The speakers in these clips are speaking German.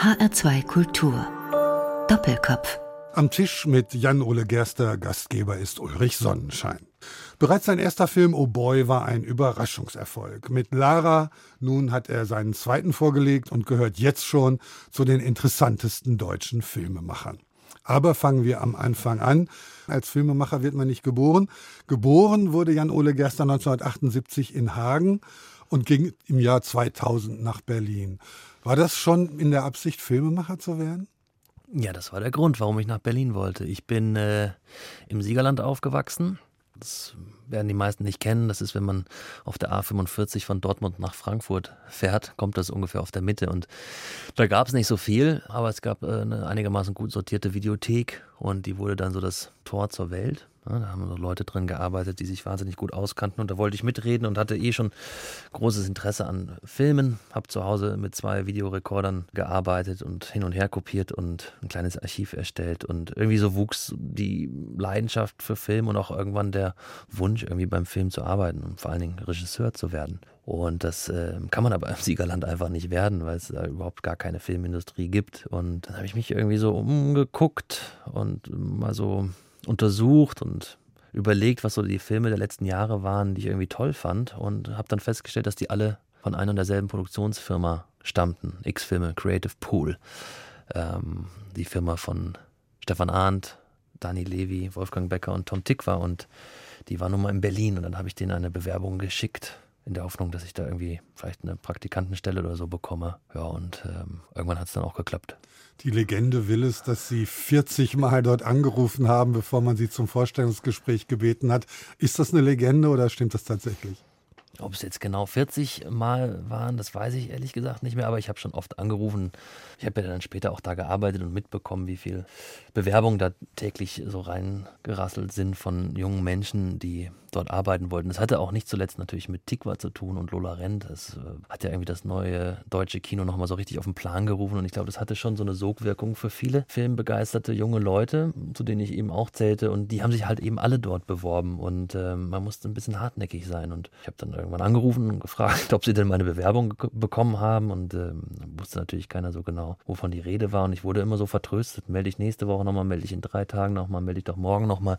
HR2 Kultur. Doppelkopf. Am Tisch mit Jan-Ole Gerster, Gastgeber ist Ulrich Sonnenschein. Bereits sein erster Film Oh Boy war ein Überraschungserfolg. Mit Lara, nun hat er seinen zweiten vorgelegt und gehört jetzt schon zu den interessantesten deutschen Filmemachern. Aber fangen wir am Anfang an. Als Filmemacher wird man nicht geboren. Geboren wurde Jan-Ole Gerster 1978 in Hagen und ging im Jahr 2000 nach Berlin. War das schon in der Absicht, Filmemacher zu werden? Ja, das war der Grund, warum ich nach Berlin wollte. Ich bin äh, im Siegerland aufgewachsen. Das werden die meisten nicht kennen. Das ist, wenn man auf der A45 von Dortmund nach Frankfurt fährt, kommt das ungefähr auf der Mitte. Und da gab es nicht so viel, aber es gab äh, eine einigermaßen gut sortierte Videothek und die wurde dann so das Tor zur Welt. Ja, da haben so Leute drin gearbeitet, die sich wahnsinnig gut auskannten und da wollte ich mitreden und hatte eh schon großes Interesse an Filmen. Habe zu Hause mit zwei Videorekordern gearbeitet und hin und her kopiert und ein kleines Archiv erstellt und irgendwie so wuchs die Leidenschaft für Film und auch irgendwann der Wunsch, irgendwie beim Film zu arbeiten und vor allen Dingen Regisseur zu werden. Und das äh, kann man aber im Siegerland einfach nicht werden, weil es da überhaupt gar keine Filmindustrie gibt. Und dann habe ich mich irgendwie so umgeguckt und mal so untersucht und überlegt, was so die Filme der letzten Jahre waren, die ich irgendwie toll fand und habe dann festgestellt, dass die alle von einer und derselben Produktionsfirma stammten. X-Filme, Creative Pool. Ähm, die Firma von Stefan Arndt, Dani Levy, Wolfgang Becker und Tom Tick war und die war nun mal in Berlin und dann habe ich denen eine Bewerbung geschickt in der Hoffnung, dass ich da irgendwie vielleicht eine Praktikantenstelle oder so bekomme. Ja, und ähm, irgendwann hat es dann auch geklappt. Die Legende will es, dass Sie 40 Mal dort angerufen haben, bevor man Sie zum Vorstellungsgespräch gebeten hat. Ist das eine Legende oder stimmt das tatsächlich? Ob es jetzt genau 40 Mal waren, das weiß ich ehrlich gesagt nicht mehr, aber ich habe schon oft angerufen. Ich habe ja dann später auch da gearbeitet und mitbekommen, wie viel Bewerbungen da täglich so reingerasselt sind von jungen Menschen, die dort arbeiten wollten. Das hatte auch nicht zuletzt natürlich mit Tikva zu tun und Lola Rent. Das äh, hat ja irgendwie das neue deutsche Kino nochmal so richtig auf den Plan gerufen und ich glaube, das hatte schon so eine Sogwirkung für viele filmbegeisterte junge Leute, zu denen ich eben auch zählte und die haben sich halt eben alle dort beworben und äh, man musste ein bisschen hartnäckig sein und ich habe dann irgendwann angerufen und gefragt, ob sie denn meine Bewerbung bekommen haben und äh, wusste natürlich keiner so genau, wovon die Rede war und ich wurde immer so vertröstet, melde ich nächste Woche nochmal, melde ich in drei Tagen nochmal, melde ich doch morgen nochmal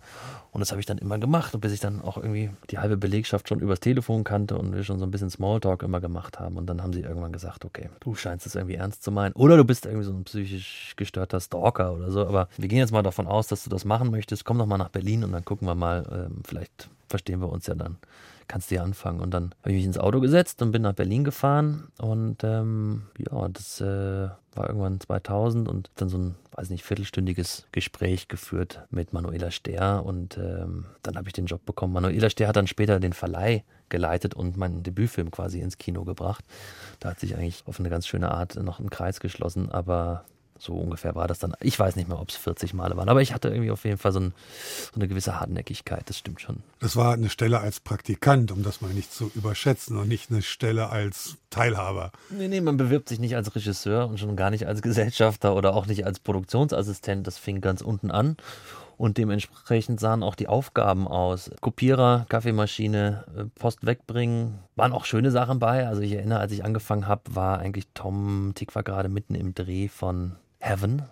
und das habe ich dann immer gemacht und bis ich dann auch irgendwie die halbe Belegschaft schon übers Telefon kannte und wir schon so ein bisschen Smalltalk immer gemacht haben. Und dann haben sie irgendwann gesagt, okay, du scheinst es irgendwie ernst zu meinen. Oder du bist irgendwie so ein psychisch gestörter Stalker oder so. Aber wir gehen jetzt mal davon aus, dass du das machen möchtest. Komm doch mal nach Berlin und dann gucken wir mal, ähm, vielleicht verstehen wir uns ja dann kannst du ja anfangen. Und dann habe ich mich ins Auto gesetzt und bin nach Berlin gefahren. Und ähm, ja, das äh, war irgendwann 2000 und dann so ein, weiß nicht, viertelstündiges Gespräch geführt mit Manuela Stehr. Und ähm, dann habe ich den Job bekommen. Manuela Stehr hat dann später den Verleih geleitet und meinen Debütfilm quasi ins Kino gebracht. Da hat sich eigentlich auf eine ganz schöne Art noch ein Kreis geschlossen. Aber so ungefähr war das dann. Ich weiß nicht mehr, ob es 40 Male waren, aber ich hatte irgendwie auf jeden Fall so, ein, so, eine gewisse Hartnäckigkeit, das stimmt schon. Das war eine Stelle als Praktikant, um das mal nicht zu überschätzen und nicht eine Stelle als Teilhaber. Nee, nee, man bewirbt sich nicht als Regisseur und schon gar nicht als Gesellschafter oder auch nicht als Produktionsassistent. Das fing ganz unten an. Und dementsprechend sahen auch die Aufgaben aus. Kopierer, Kaffeemaschine, äh, Post wegbringen. Waren auch schöne Sachen bei. Also ich erinnere, als ich angefangen habe, war eigentlich Tom Tick war gerade mitten im Dreh von Heaven,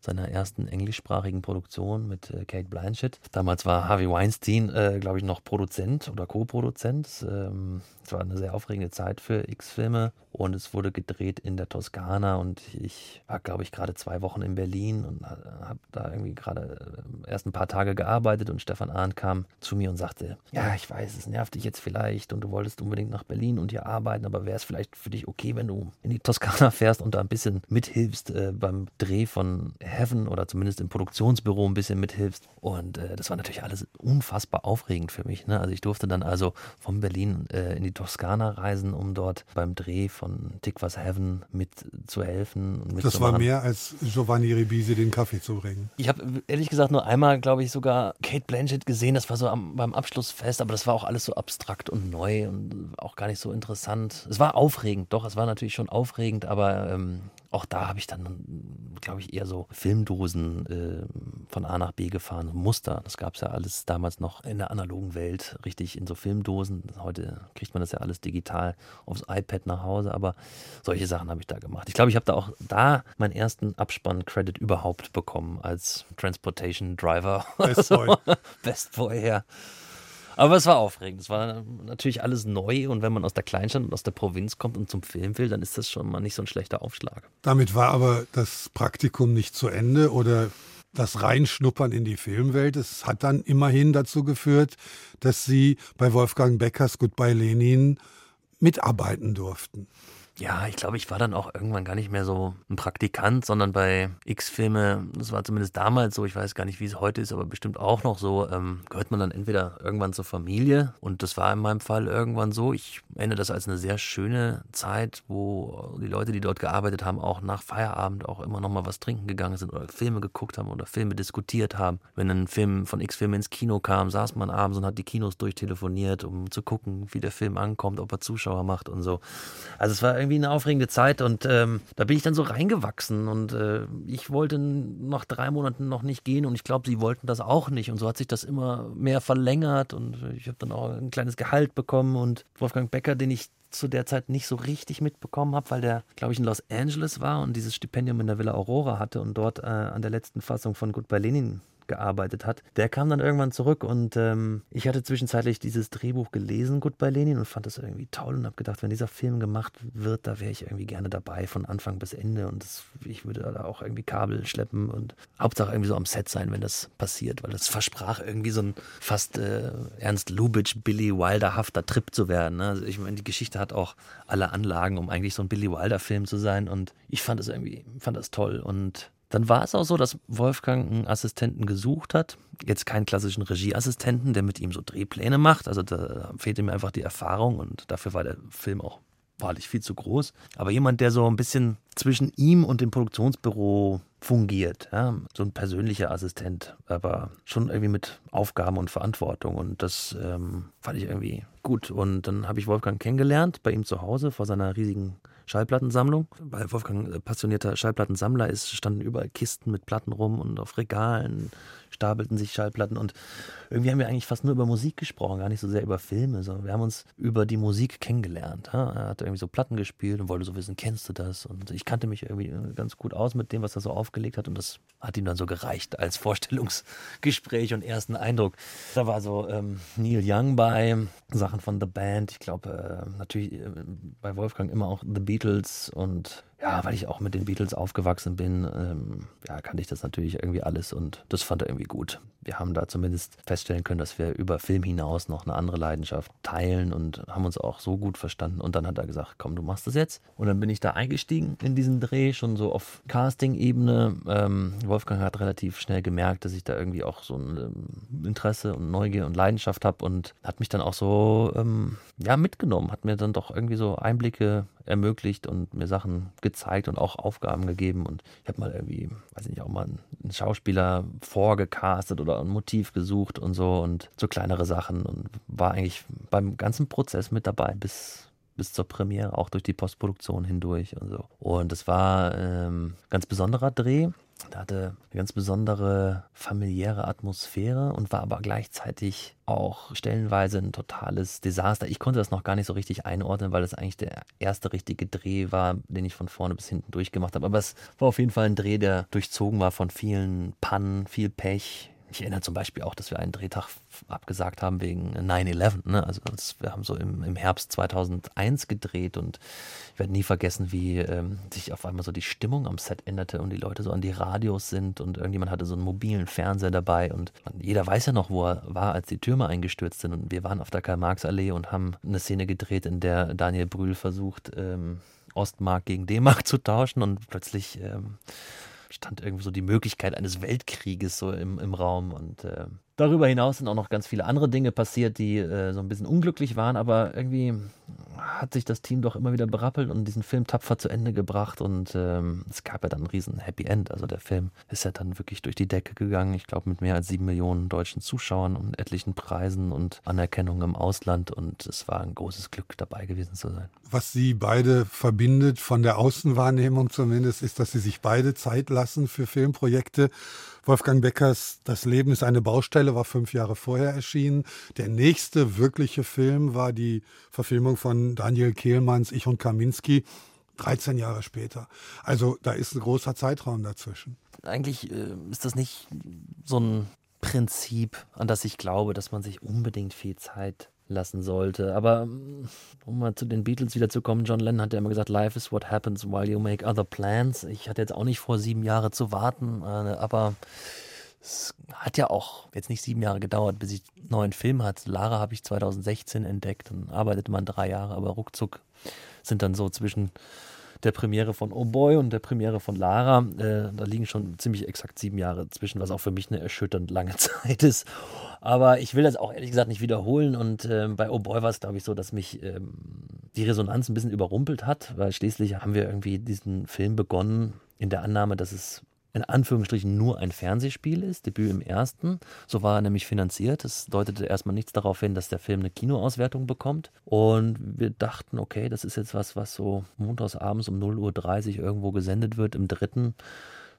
seiner ersten englischsprachigen Produktion mit äh, Kate Blanchett. Damals war Harvey Weinstein, äh, glaube ich, noch Produzent oder Co-Produzent. Ähm, es war eine sehr aufregende Zeit für X-Filme und es wurde gedreht in der Toskana und ich war, glaube ich, gerade zwei Wochen in Berlin und habe da irgendwie gerade äh, erst ein paar Tage gearbeitet und Stefan Arndt kam zu mir und sagte, ja, ich weiß, es nervt dich jetzt vielleicht und du wolltest unbedingt nach Berlin und hier arbeiten, aber wäre es vielleicht für dich okay, wenn du in die Toskana fährst und da ein bisschen mithilfst äh, beim Dreh von Heaven oder zumindest im Produktionsbüro ein bisschen mithilfst und äh, das war natürlich alles unfassbar aufregend für mich. Ne? Also ich durfte dann also von Berlin äh, in die Toskana reisen, um dort beim Dreh von von Tikvas Heaven mitzuhelfen. Mit das war mehr als Giovanni Ribisi den Kaffee zu bringen. Ich habe ehrlich gesagt nur einmal, glaube ich, sogar Kate Blanchett gesehen. Das war so am, beim Abschlussfest, aber das war auch alles so abstrakt und neu und auch gar nicht so interessant. Es war aufregend, doch, es war natürlich schon aufregend, aber ähm, auch da habe ich dann, glaube ich, eher so Filmdosen äh, von A nach B gefahren, Muster. Das gab es ja alles damals noch in der analogen Welt, richtig in so Filmdosen. Heute kriegt man das ja alles digital aufs iPad nach Hause, aber solche Sachen habe ich da gemacht. Ich glaube, ich habe da auch da meinen ersten Abspann-Credit überhaupt bekommen als Transportation Driver. Best Boy. Best Boy, ja. Aber es war aufregend. Es war natürlich alles neu und wenn man aus der Kleinstadt und aus der Provinz kommt und zum Film will, dann ist das schon mal nicht so ein schlechter Aufschlag. Damit war aber das Praktikum nicht zu Ende oder das Reinschnuppern in die Filmwelt. Es hat dann immerhin dazu geführt, dass Sie bei Wolfgang Beckers Goodbye Lenin mitarbeiten durften. Ja, ich glaube, ich war dann auch irgendwann gar nicht mehr so ein Praktikant, sondern bei X-Filme, das war zumindest damals so, ich weiß gar nicht, wie es heute ist, aber bestimmt auch noch so, ähm, gehört man dann entweder irgendwann zur Familie und das war in meinem Fall irgendwann so. Ich erinnere das als eine sehr schöne Zeit, wo die Leute, die dort gearbeitet haben, auch nach Feierabend auch immer noch mal was trinken gegangen sind oder Filme geguckt haben oder Filme diskutiert haben. Wenn ein Film von X-Filmen ins Kino kam, saß man abends und hat die Kinos durchtelefoniert, um zu gucken, wie der Film ankommt, ob er Zuschauer macht und so. Also es war irgendwie irgendwie eine aufregende Zeit und ähm, da bin ich dann so reingewachsen und äh, ich wollte nach drei Monaten noch nicht gehen und ich glaube, sie wollten das auch nicht und so hat sich das immer mehr verlängert und ich habe dann auch ein kleines Gehalt bekommen und Wolfgang Becker, den ich zu der Zeit nicht so richtig mitbekommen habe, weil der, glaube ich, in Los Angeles war und dieses Stipendium in der Villa Aurora hatte und dort äh, an der letzten Fassung von Goodbye Lenin gearbeitet hat, der kam dann irgendwann zurück und ähm, ich hatte zwischenzeitlich dieses Drehbuch gelesen, Gut bei Lenin, und fand das irgendwie toll und habe gedacht, wenn dieser Film gemacht wird, da wäre ich irgendwie gerne dabei von Anfang bis Ende und das, ich würde da auch irgendwie Kabel schleppen und Hauptsache irgendwie so am Set sein, wenn das passiert, weil das versprach irgendwie so ein fast äh, Ernst Lubitsch, Billy Wilder-hafter Trip zu werden. Ne? Also ich meine, die Geschichte hat auch alle Anlagen, um eigentlich so ein Billy Wilder-Film zu sein und ich fand das irgendwie, fand das toll und dann war es auch so, dass Wolfgang einen Assistenten gesucht hat. Jetzt keinen klassischen Regieassistenten, der mit ihm so Drehpläne macht. Also da fehlte mir einfach die Erfahrung und dafür war der Film auch wahrlich viel zu groß. Aber jemand, der so ein bisschen zwischen ihm und dem Produktionsbüro fungiert. Ja? So ein persönlicher Assistent, aber schon irgendwie mit Aufgaben und Verantwortung. Und das ähm, fand ich irgendwie gut. Und dann habe ich Wolfgang kennengelernt bei ihm zu Hause vor seiner riesigen Schallplattensammlung. Weil Wolfgang äh, passionierter Schallplattensammler ist, standen überall Kisten mit Platten rum und auf Regalen stapelten sich Schallplatten und irgendwie haben wir eigentlich fast nur über Musik gesprochen, gar nicht so sehr über Filme. So. Wir haben uns über die Musik kennengelernt. Ja? Er hat irgendwie so Platten gespielt und wollte so wissen, kennst du das? Und ich kannte mich irgendwie ganz gut aus mit dem, was er so aufgelegt hat und das hat ihm dann so gereicht als Vorstellungsgespräch und ersten Eindruck. Da war so ähm, Neil Young bei, Sachen von The Band, ich glaube äh, natürlich äh, bei Wolfgang immer auch The Beatles und ja, weil ich auch mit den Beatles aufgewachsen bin, ähm, ja, kannte ich das natürlich irgendwie alles und das fand er irgendwie gut. Wir haben da zumindest feststellen können, dass wir über Film hinaus noch eine andere Leidenschaft teilen und haben uns auch so gut verstanden. Und dann hat er gesagt, komm, du machst das jetzt. Und dann bin ich da eingestiegen in diesen Dreh, schon so auf Casting-Ebene. Ähm, Wolfgang hat relativ schnell gemerkt, dass ich da irgendwie auch so ein ähm, Interesse und Neugier und Leidenschaft habe und hat mich dann auch so ähm, ja, mitgenommen, hat mir dann doch irgendwie so Einblicke ermöglicht und mir Sachen gezeigt und auch Aufgaben gegeben. Und ich habe mal irgendwie, weiß ich nicht, auch mal einen Schauspieler vorgecastet oder ein Motiv gesucht und so und so kleinere Sachen und war eigentlich beim ganzen Prozess mit dabei bis bis zur Premiere, auch durch die Postproduktion hindurch und so. Und es war ähm, ganz besonderer Dreh. Da hatte eine ganz besondere familiäre Atmosphäre und war aber gleichzeitig auch stellenweise ein totales Desaster. Ich konnte das noch gar nicht so richtig einordnen, weil das eigentlich der erste richtige Dreh war, den ich von vorne bis hinten durchgemacht habe. Aber es war auf jeden Fall ein Dreh, der durchzogen war von vielen Pannen, viel Pech, ich erinnere zum Beispiel auch, dass wir einen Drehtag abgesagt haben wegen 9-11. Ne? Also wir haben so im, im Herbst 2001 gedreht und ich werde nie vergessen, wie ähm, sich auf einmal so die Stimmung am Set änderte und die Leute so an die Radios sind und irgendjemand hatte so einen mobilen Fernseher dabei und jeder weiß ja noch, wo er war, als die Türme eingestürzt sind und wir waren auf der Karl-Marx-Allee und haben eine Szene gedreht, in der Daniel Brühl versucht, ähm, Ostmark gegen D-Mark zu tauschen und plötzlich ähm, stand irgendwie so die Möglichkeit eines Weltkrieges so im, im Raum. Und äh, Darüber hinaus sind auch noch ganz viele andere Dinge passiert, die äh, so ein bisschen unglücklich waren, aber irgendwie hat sich das Team doch immer wieder berappelt und diesen Film tapfer zu Ende gebracht und ähm, es gab ja dann ein riesen Happy End. Also der Film ist ja dann wirklich durch die Decke gegangen. Ich glaube mit mehr als sieben Millionen deutschen Zuschauern und etlichen Preisen und Anerkennung im Ausland und es war ein großes Glück dabei gewesen zu sein. Was sie beide verbindet, von der Außenwahrnehmung zumindest, ist, dass sie sich beide Zeit lassen für Filmprojekte Wolfgang Beckers Das Leben ist eine Baustelle war fünf Jahre vorher erschienen. Der nächste wirkliche Film war die Verfilmung von Daniel Kehlmanns Ich und Kaminski. 13 Jahre später. Also da ist ein großer Zeitraum dazwischen. Eigentlich äh, ist das nicht so ein Prinzip, an das ich glaube, dass man sich unbedingt viel Zeit lassen sollte. Aber mm, um mal zu den Beatles wieder zu kommen, John Lennon hat ja immer gesagt, Life is what happens while you make other plans. Ich hatte jetzt auch nicht vor, sieben Jahre zu warten, äh, aber es hat ja auch jetzt nicht sieben Jahre gedauert, bis ich einen neuen Film hatte. Lara habe ich 2016 entdeckt und arbeitete man drei Jahre, aber ruckzuck sind dann so zwischen der Premiere von Oh Boy und der Premiere von Lara. Äh, da liegen schon ziemlich exakt sieben Jahre zwischen, was auch für mich eine erschütternd lange Zeit ist. Aber ich will das auch ehrlich gesagt nicht wiederholen. Und äh, bei Oh Boy war es, glaube ich, so, dass mich ähm, die Resonanz ein bisschen überrumpelt hat, weil schließlich haben wir irgendwie diesen Film begonnen in der Annahme, dass es in Anführungsstrichen nur ein Fernsehspiel ist, Debüt im ersten. So war er nämlich finanziert. Es deutete erstmal nichts darauf hin, dass der Film eine Kinoauswertung bekommt. Und wir dachten, okay, das ist jetzt was, was so montags abends um 0.30 Uhr irgendwo gesendet wird im dritten.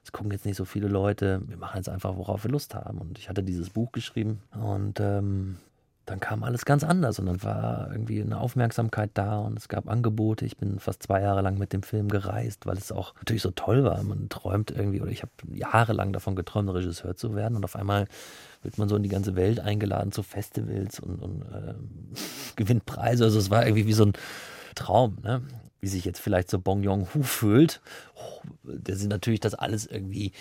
Es gucken jetzt nicht so viele Leute. Wir machen jetzt einfach, worauf wir Lust haben. Und ich hatte dieses Buch geschrieben und ähm, dann kam alles ganz anders und dann war irgendwie eine Aufmerksamkeit da und es gab Angebote. Ich bin fast zwei Jahre lang mit dem Film gereist, weil es auch natürlich so toll war. Man träumt irgendwie, oder ich habe jahrelang davon geträumt, Regisseur zu werden und auf einmal wird man so in die ganze Welt eingeladen zu Festivals und, und äh, gewinnt Preise. Also es war irgendwie wie so ein Traum. Ne? wie sich jetzt vielleicht so Bong Joon-ho fühlt. Oh, der sind natürlich das alles irgendwie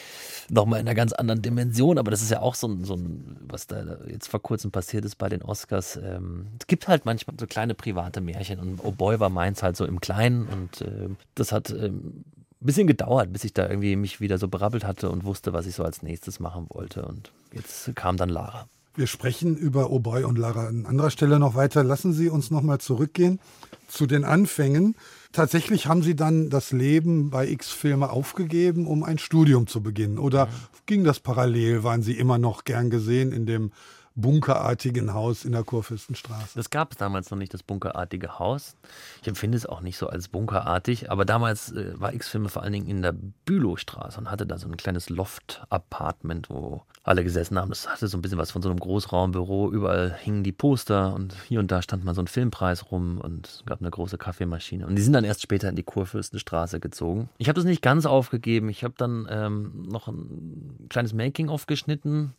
nochmal in einer ganz anderen Dimension, aber das ist ja auch so ein, so ein was da jetzt vor kurzem passiert ist bei den Oscars. Ähm, es gibt halt manchmal so kleine private Märchen und Oh Boy war meins halt so im Kleinen und äh, das hat ähm, ein bisschen gedauert, bis ich da irgendwie mich wieder so berappelt hatte und wusste, was ich so als nächstes machen wollte und jetzt kam dann Lara. Wir sprechen über Oh und Lara an anderer Stelle noch weiter. Lassen Sie uns nochmal zurückgehen zu den Anfängen. Tatsächlich haben Sie dann das Leben bei X-Filme aufgegeben, um ein Studium zu beginnen. Oder ging das parallel? Waren Sie immer noch gern gesehen in dem bunkerartigen Haus in der Kurfürstenstraße. Das gab es damals noch nicht, das bunkerartige Haus. Ich empfinde es auch nicht so als bunkerartig, aber damals äh, war X-Filme vor allen Dingen in der Bülowstraße und hatte da so ein kleines Loft-Apartment, wo alle gesessen haben. Das hatte so ein bisschen was von so einem Großraumbüro. Überall hingen die Poster und hier und da stand mal so ein Filmpreis rum und es gab eine große Kaffeemaschine. Und die sind dann erst später in die Kurfürstenstraße gezogen. Ich habe das nicht ganz aufgegeben. Ich habe dann ähm, noch ein kleines Making-of geschnitten.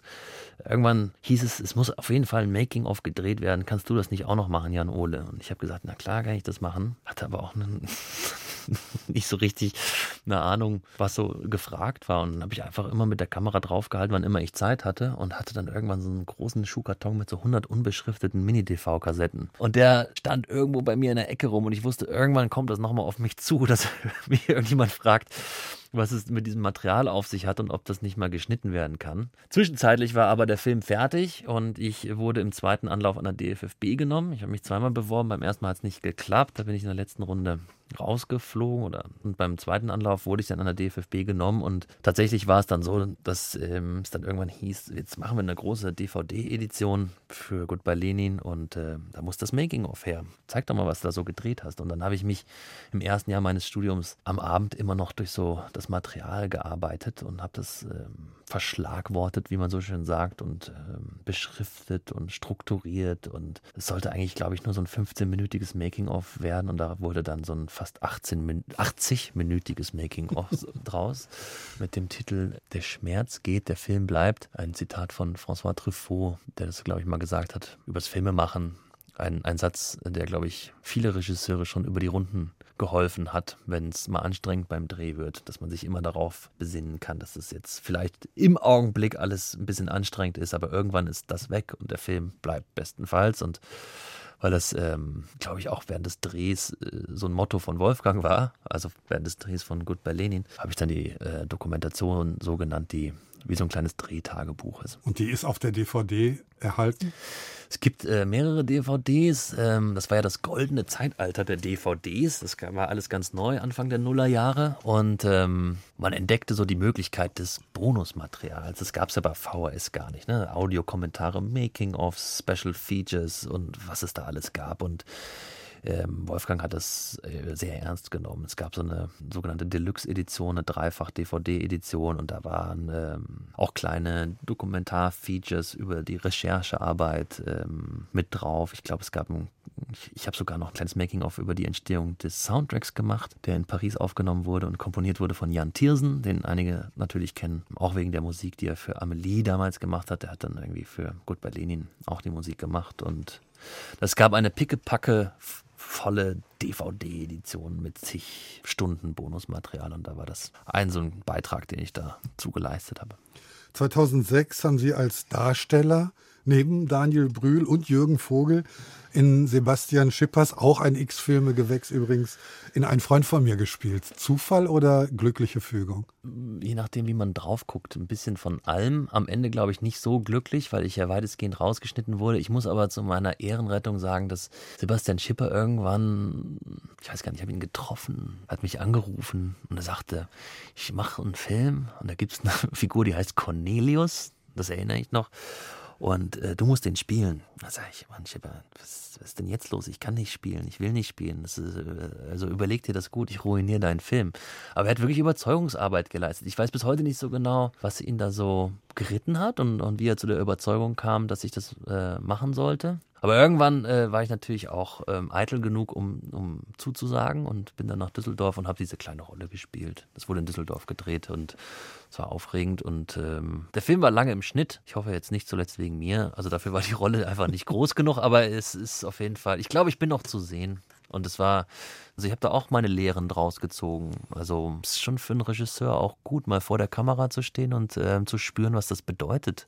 Irgendwann hieß es, es muss auf jeden Fall ein Making-of gedreht werden. Kannst du das nicht auch noch machen, Jan Ole? Und ich habe gesagt, na klar kann ich das machen. Hatte aber auch einen, nicht so richtig eine Ahnung, was so gefragt war. Und dann habe ich einfach immer mit der Kamera draufgehalten, wann immer ich Zeit hatte und hatte dann irgendwann so einen großen Schuhkarton mit so 100 unbeschrifteten Mini-DV-Kassetten. Und der stand irgendwo bei mir in der Ecke rum und ich wusste, irgendwann kommt das nochmal auf mich zu, dass mich irgendjemand fragt, was es mit diesem Material auf sich hat und ob das nicht mal geschnitten werden kann. Zwischenzeitlich war aber der Film fertig und ich wurde im zweiten Anlauf an der DFFB genommen. Ich habe mich zweimal beworben, beim ersten Mal hat es nicht geklappt, da bin ich in der letzten Runde rausgeflogen oder und beim zweiten Anlauf wurde ich dann an der DFFB genommen und tatsächlich war es dann so, dass ähm, es dann irgendwann hieß, jetzt machen wir eine große DVD-Edition für Goodbye Lenin und äh, da muss das Making-of her. Zeig doch mal, was du da so gedreht hast. Und dann habe ich mich im ersten Jahr meines Studiums am Abend immer noch durch so das Material gearbeitet und habe das ähm, verschlagwortet, wie man so schön sagt, und ähm, beschriftet und strukturiert. Und es sollte eigentlich, glaube ich, nur so ein 15-minütiges Making-of werden. Und da wurde dann so ein fast 80-minütiges Making-of draus mit dem Titel Der Schmerz geht, der Film bleibt. Ein Zitat von François Truffaut, der das, glaube ich, mal gesagt hat, übers Filmemachen. Ein, ein Satz, der, glaube ich, viele Regisseure schon über die Runden geholfen hat, wenn es mal anstrengend beim Dreh wird, dass man sich immer darauf besinnen kann, dass es jetzt vielleicht im Augenblick alles ein bisschen anstrengend ist, aber irgendwann ist das weg und der Film bleibt bestenfalls. Und weil das, ähm, glaube ich, auch während des Drehs äh, so ein Motto von Wolfgang war. Also während des Drehs von Goodbye Lenin habe ich dann die äh, Dokumentation so genannt, die wie so ein kleines Drehtagebuch ist. Und die ist auf der DVD erhalten? Es gibt äh, mehrere DVDs. Ähm, das war ja das goldene Zeitalter der DVDs. Das war alles ganz neu, Anfang der Nullerjahre. Und ähm, man entdeckte so die Möglichkeit des Bonusmaterials. Das gab es ja bei VHS gar nicht. Ne? Audiokommentare, Making-ofs, Special Features und was es da alles gab. Und ähm, Wolfgang hat das äh, sehr ernst genommen. Es gab so eine sogenannte Deluxe-Edition, eine Dreifach-DVD-Edition und da waren ähm, auch kleine Dokumentar-Features über die Recherchearbeit ähm, mit drauf. Ich glaube, es gab ein, ich, habe sogar noch ein kleines Making-of über die Entstehung des Soundtracks gemacht, der in Paris aufgenommen wurde und komponiert wurde von Jan Thiersen, den einige natürlich kennen, auch wegen der Musik, die er für Amelie damals gemacht hat. Der hat dann irgendwie für Gut bei Lenin auch die Musik gemacht und es gab eine pickepacke volle DVD-Edition mit zig Stunden Bonusmaterial und da war das ein so ein Beitrag, den ich da zugeleistet habe. 2006 haben Sie als Darsteller neben Daniel Brühl und Jürgen Vogel in Sebastian Schippers, auch ein X-Filme-Gewächs übrigens, in Ein Freund von mir gespielt. Zufall oder glückliche Fügung? Je nachdem, wie man drauf guckt, ein bisschen von allem. Am Ende glaube ich nicht so glücklich, weil ich ja weitestgehend rausgeschnitten wurde. Ich muss aber zu meiner Ehrenrettung sagen, dass Sebastian Schipper irgendwann, ich weiß gar nicht, ich habe ihn getroffen, hat mich angerufen und er sagte, ich mache einen Film und da gibt es eine Figur, die heißt Cornelius, das erinnere ich noch. Und äh, du musst den spielen. Da sage ich, Mann, Schipper, was, was, ist denn jetzt los? Ich kann nicht spielen, ich will nicht spielen. Ist, äh, also überleg dir das gut, ich ruiniere deinen Film. Aber er hat wirklich Überzeugungsarbeit geleistet. Ich weiß bis heute nicht so genau, was ihn da so geritten hat und, und wie er zu der Überzeugung kam, dass ich das äh, machen sollte. Aber irgendwann äh, war ich natürlich auch ähm, eitel genug, um, um zuzusagen und bin dann nach Düsseldorf und habe diese kleine Rolle gespielt. Das wurde in Düsseldorf gedreht und es war aufregend und ähm, der Film war lange im Schnitt. Ich hoffe jetzt nicht zuletzt wegen mir. Also dafür war die Rolle einfach nicht groß genug, aber es ist auf jeden Fall, ich glaube, ich bin noch zu sehen. Und es war, also ich habe da auch meine Lehren draus gezogen. Also es ist schon für einen Regisseur auch gut, mal vor der Kamera zu stehen und äh, zu spüren, was das bedeutet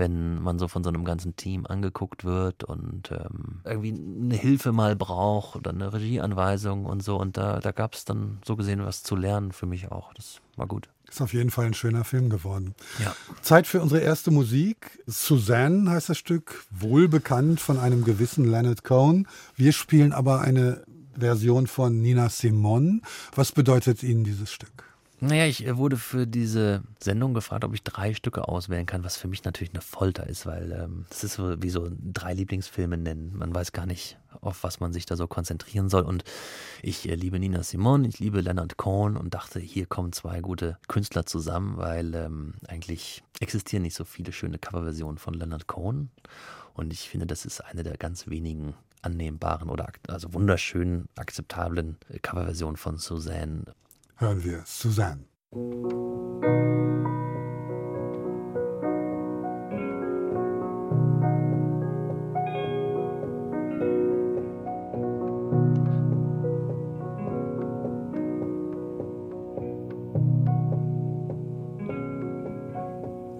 wenn man so von so einem ganzen Team angeguckt wird und ähm, irgendwie eine Hilfe mal braucht oder eine Regieanweisung und so. Und da, da gab es dann so gesehen was zu lernen für mich auch. Das war gut. Ist auf jeden Fall ein schöner Film geworden. Ja. Zeit für unsere erste Musik. Suzanne heißt das Stück, wohlbekannt von einem gewissen Leonard Cohen. Wir spielen aber eine Version von Nina Simon. Was bedeutet Ihnen dieses Stück? Naja, ich äh, wurde für diese Sendung gefragt, ob ich drei Stücke auswählen kann, was für mich natürlich eine Folter ist, weil ähm, ist so wie so drei Lieblingsfilme nennen. Man weiß gar nicht, auf was man sich da so konzentrieren soll. Und ich äh, liebe Nina Simone, ich liebe Leonard Cohen und dachte, hier kommen zwei gute Künstler zusammen, weil ähm, eigentlich existieren nicht so viele schöne Coverversionen von Leonard Cohen. Und ich finde, das ist eine der ganz wenigen annehmbaren oder also wunderschönen, akzeptablen äh, Coverversionen von Suzanne hören wir Suzanne.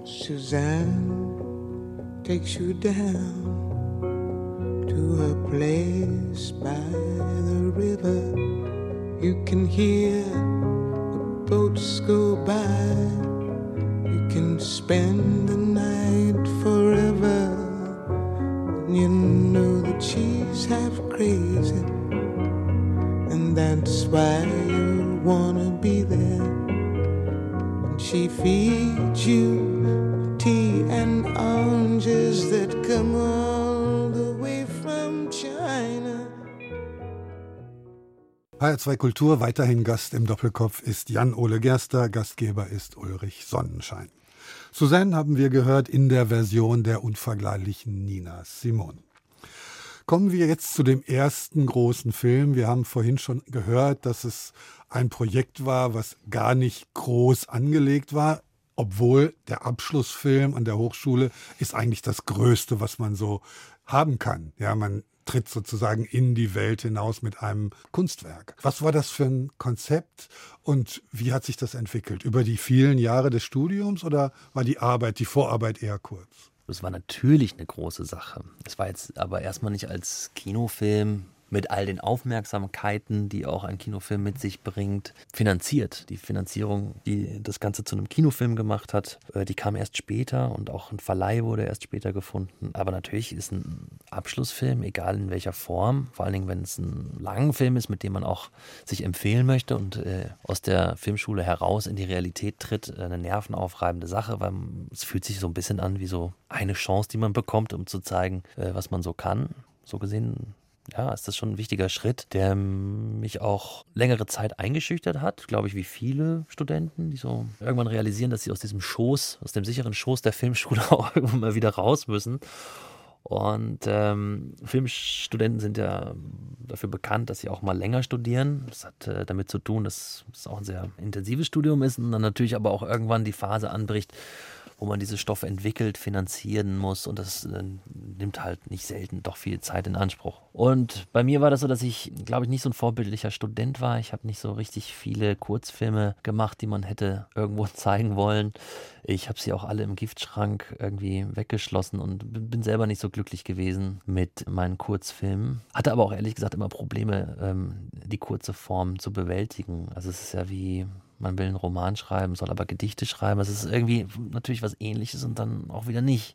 Suzanne takes you down to a place by the river. You can hear boats go by. You can spend the night forever. And you know that she's half crazy. And that's why HR2 Kultur, weiterhin Gast im Doppelkopf ist Jan-Ole Gerster, Gastgeber ist Ulrich Sonnenschein. Suzanne haben wir gehört in der Version der unvergleichlichen Nina Simon. Kommen wir jetzt zu dem ersten großen Film. Wir haben vorhin schon gehört, dass es ein Projekt war, was gar nicht groß angelegt war, obwohl der Abschlussfilm an der Hochschule ist eigentlich das Größte, was man so haben kann. Ja, man tritt sozusagen in die Welt hinaus mit einem Kunstwerk. Was war das für ein Konzept und wie hat sich das entwickelt? Über die vielen Jahre des Studiums oder war die Arbeit, die Vorarbeit eher kurz? Das war natürlich eine große Sache. Es war jetzt aber erstmal nicht als Kinofilm mit all den Aufmerksamkeiten, die auch ein Kinofilm mit sich bringt, finanziert. Die Finanzierung, die das Ganze zu einem Kinofilm gemacht hat, äh, die kam erst später und auch ein Verleih wurde erst später gefunden. Aber natürlich ist ein Abschlussfilm, egal in welcher Form, vor allen Dingen, wenn es ein langer Film ist, mit dem man auch sich empfehlen möchte und äh, aus der Filmschule heraus in die Realität tritt, äh, eine nervenaufreibende Sache, weil es fühlt sich so ein bisschen an wie so eine Chance, die man bekommt, um zu zeigen, was man so kann. So gesehen ja, ist das schon ein wichtiger Schritt, der mich auch längere Zeit eingeschüchtert hat, glaube ich, wie viele Studenten, die so irgendwann realisieren, dass sie aus diesem Schoß, aus dem sicheren Schoß der Filmschule auch irgendwann mal wieder raus müssen. Und ähm, Filmstudenten sind ja dafür bekannt, dass sie auch mal länger studieren. Das hat äh, damit zu tun, dass es auch ein sehr intensives Studium ist und dann natürlich aber auch irgendwann die Phase anbricht, wo man diese Stoffe entwickelt, finanzieren muss und das äh, nimmt halt nicht selten doch viel Zeit in Anspruch. Und bei mir war das so, dass ich, glaube ich, nicht so ein vorbildlicher Student war. Ich habe nicht so richtig viele Kurzfilme gemacht, die man hätte irgendwo zeigen wollen. Ich habe sie auch alle im Giftschrank irgendwie weggeschlossen und bin selber nicht so glücklich gewesen mit meinen Kurzfilmen. Hatte aber auch ehrlich gesagt immer Probleme, ähm, die kurze Form zu bewältigen. Also es ist ja wie man will einen Roman schreiben, soll aber Gedichte schreiben. Es ist irgendwie natürlich was ähnliches und dann auch wieder nicht.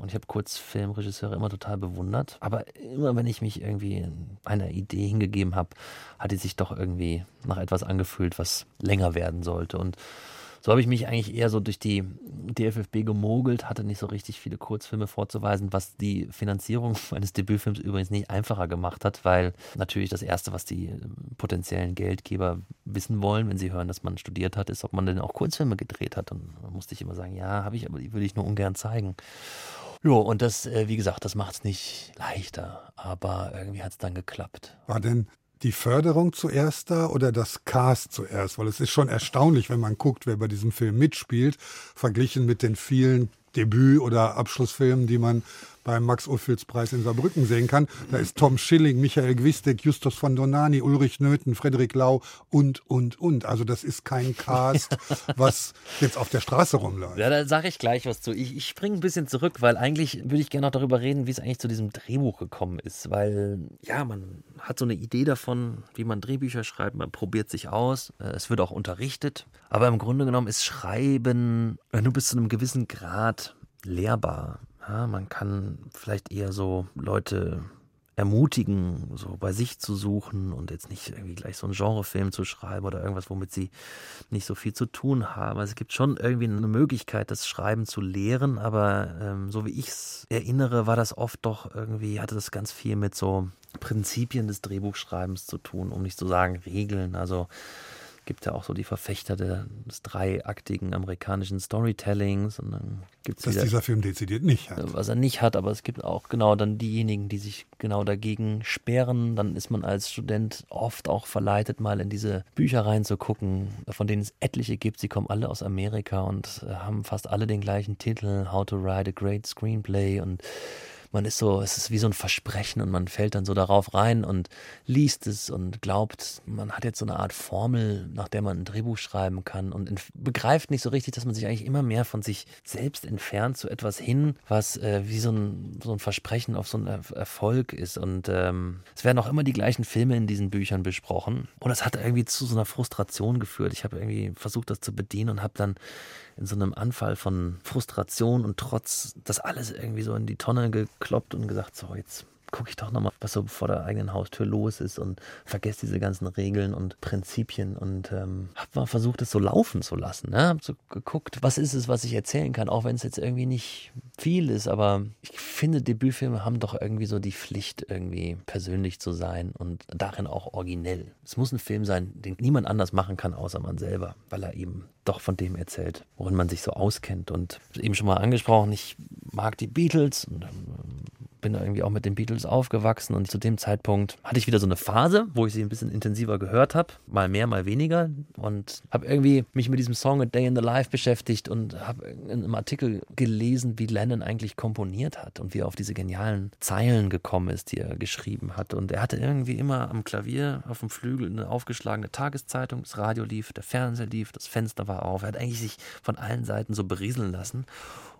Und ich habe Kurzfilmregisseure immer total bewundert. Aber immer wenn ich mich irgendwie einer Idee hingegeben habe, hat die sich doch irgendwie nach etwas angefühlt, was länger werden sollte. Und so habe ich mich eigentlich eher so durch die DFFB gemogelt, hatte nicht so richtig viele Kurzfilme vorzuweisen, was die Finanzierung meines Debütfilms übrigens nicht einfacher gemacht hat, weil natürlich das Erste, was die ähm, potenziellen Geldgeber wissen wollen, wenn sie hören, dass man studiert hat, ist, ob man denn auch Kurzfilme gedreht hat. Und da musste ich immer sagen, ja, habe ich, aber die würde ich nur ungern zeigen. Jo, und das, äh, wie gesagt, das macht es nicht leichter, aber irgendwie hat es dann geklappt. War denn die Förderung zuerst da oder das Cast zuerst? Weil es ist schon erstaunlich, wenn man guckt, wer bei diesem Film mitspielt, verglichen mit den vielen Debüt- oder Abschlussfilmen, die man beim Max-Ophüls-Preis in Saarbrücken sehen kann. Da ist Tom Schilling, Michael Gwistek, Justus von Donani, Ulrich Nöthen, Frederik Lau und, und, und. Also das ist kein Cast, was jetzt auf der Straße rumläuft. Ja, da sage ich gleich was zu. Ich, ich springe ein bisschen zurück, weil eigentlich würde ich gerne noch darüber reden, wie es eigentlich zu diesem Drehbuch gekommen ist. Weil, ja, man hat so eine Idee davon, wie man Drehbücher schreibt, man probiert sich aus, äh, es wird auch unterrichtet. Aber im Grunde genommen ist Schreiben nur bis zu einem gewissen Grad lehrbar. Ja, man kann vielleicht eher so Leute ermutigen, so bei sich zu suchen und jetzt nicht irgendwie gleich so einen Genrefilm zu schreiben oder irgendwas, womit sie nicht so viel zu tun haben. Also es gibt schon irgendwie eine Möglichkeit, das Schreiben zu lehren, aber ähm, so wie ich es erinnere, war das oft doch irgendwie, hatte das ganz viel mit so Prinzipien des Drehbuchschreibens zu tun, um nicht zu sagen Regeln. Also gibt ja auch so die Verfechter des dreiaktigen amerikanischen Storytellings. Und dann gibt's Was wieder, dieser Film dezidiert nicht hat. Was er nicht hat, aber es gibt auch genau dann diejenigen, die sich genau dagegen sperren. Dann ist man als Student oft auch verleitet, mal in diese Bücher reinzugucken, von denen es etliche gibt. Sie kommen alle aus Amerika und äh, haben fast alle den gleichen Titel, How to Write a Great Screenplay und man ist so, es ist wie so ein Versprechen und man fällt dann so darauf rein und liest es und glaubt, man hat jetzt so eine Art Formel, nach der man ein Drehbuch schreiben kann und begreift nicht so richtig, dass man sich eigentlich immer mehr von sich selbst entfernt zu etwas hin, was äh, wie so ein, so ein Versprechen auf so einen Erfolg ist. Und ähm, es werden auch immer die gleichen Filme in diesen Büchern besprochen. Und das hat irgendwie zu so einer Frustration geführt. Ich habe irgendwie versucht, das zu bedienen und habe dann in so einem Anfall von Frustration und Trotz das alles irgendwie so in die Tonne gekloppt und gesagt, so jetzt gucke ich doch nochmal, was so vor der eigenen Haustür los ist und vergesse diese ganzen Regeln und Prinzipien und ähm, habe mal versucht, es so laufen zu lassen. Ne? Habe so geguckt, was ist es, was ich erzählen kann, auch wenn es jetzt irgendwie nicht viel ist, aber ich finde, Debütfilme haben doch irgendwie so die Pflicht, irgendwie persönlich zu sein und darin auch originell. Es muss ein Film sein, den niemand anders machen kann, außer man selber, weil er eben doch von dem erzählt, worin man sich so auskennt. Und eben schon mal angesprochen, ich mag die Beatles und ähm, bin irgendwie auch mit den Beatles aufgewachsen und zu dem Zeitpunkt hatte ich wieder so eine Phase, wo ich sie ein bisschen intensiver gehört habe, mal mehr, mal weniger und habe irgendwie mich mit diesem Song A Day in the Life beschäftigt und habe in einem Artikel gelesen, wie Lennon eigentlich komponiert hat und wie er auf diese genialen Zeilen gekommen ist, die er geschrieben hat. Und er hatte irgendwie immer am Klavier auf dem Flügel eine aufgeschlagene Tageszeitung, das Radio lief, der Fernseher lief, das Fenster war auf, er hat eigentlich sich von allen Seiten so berieseln lassen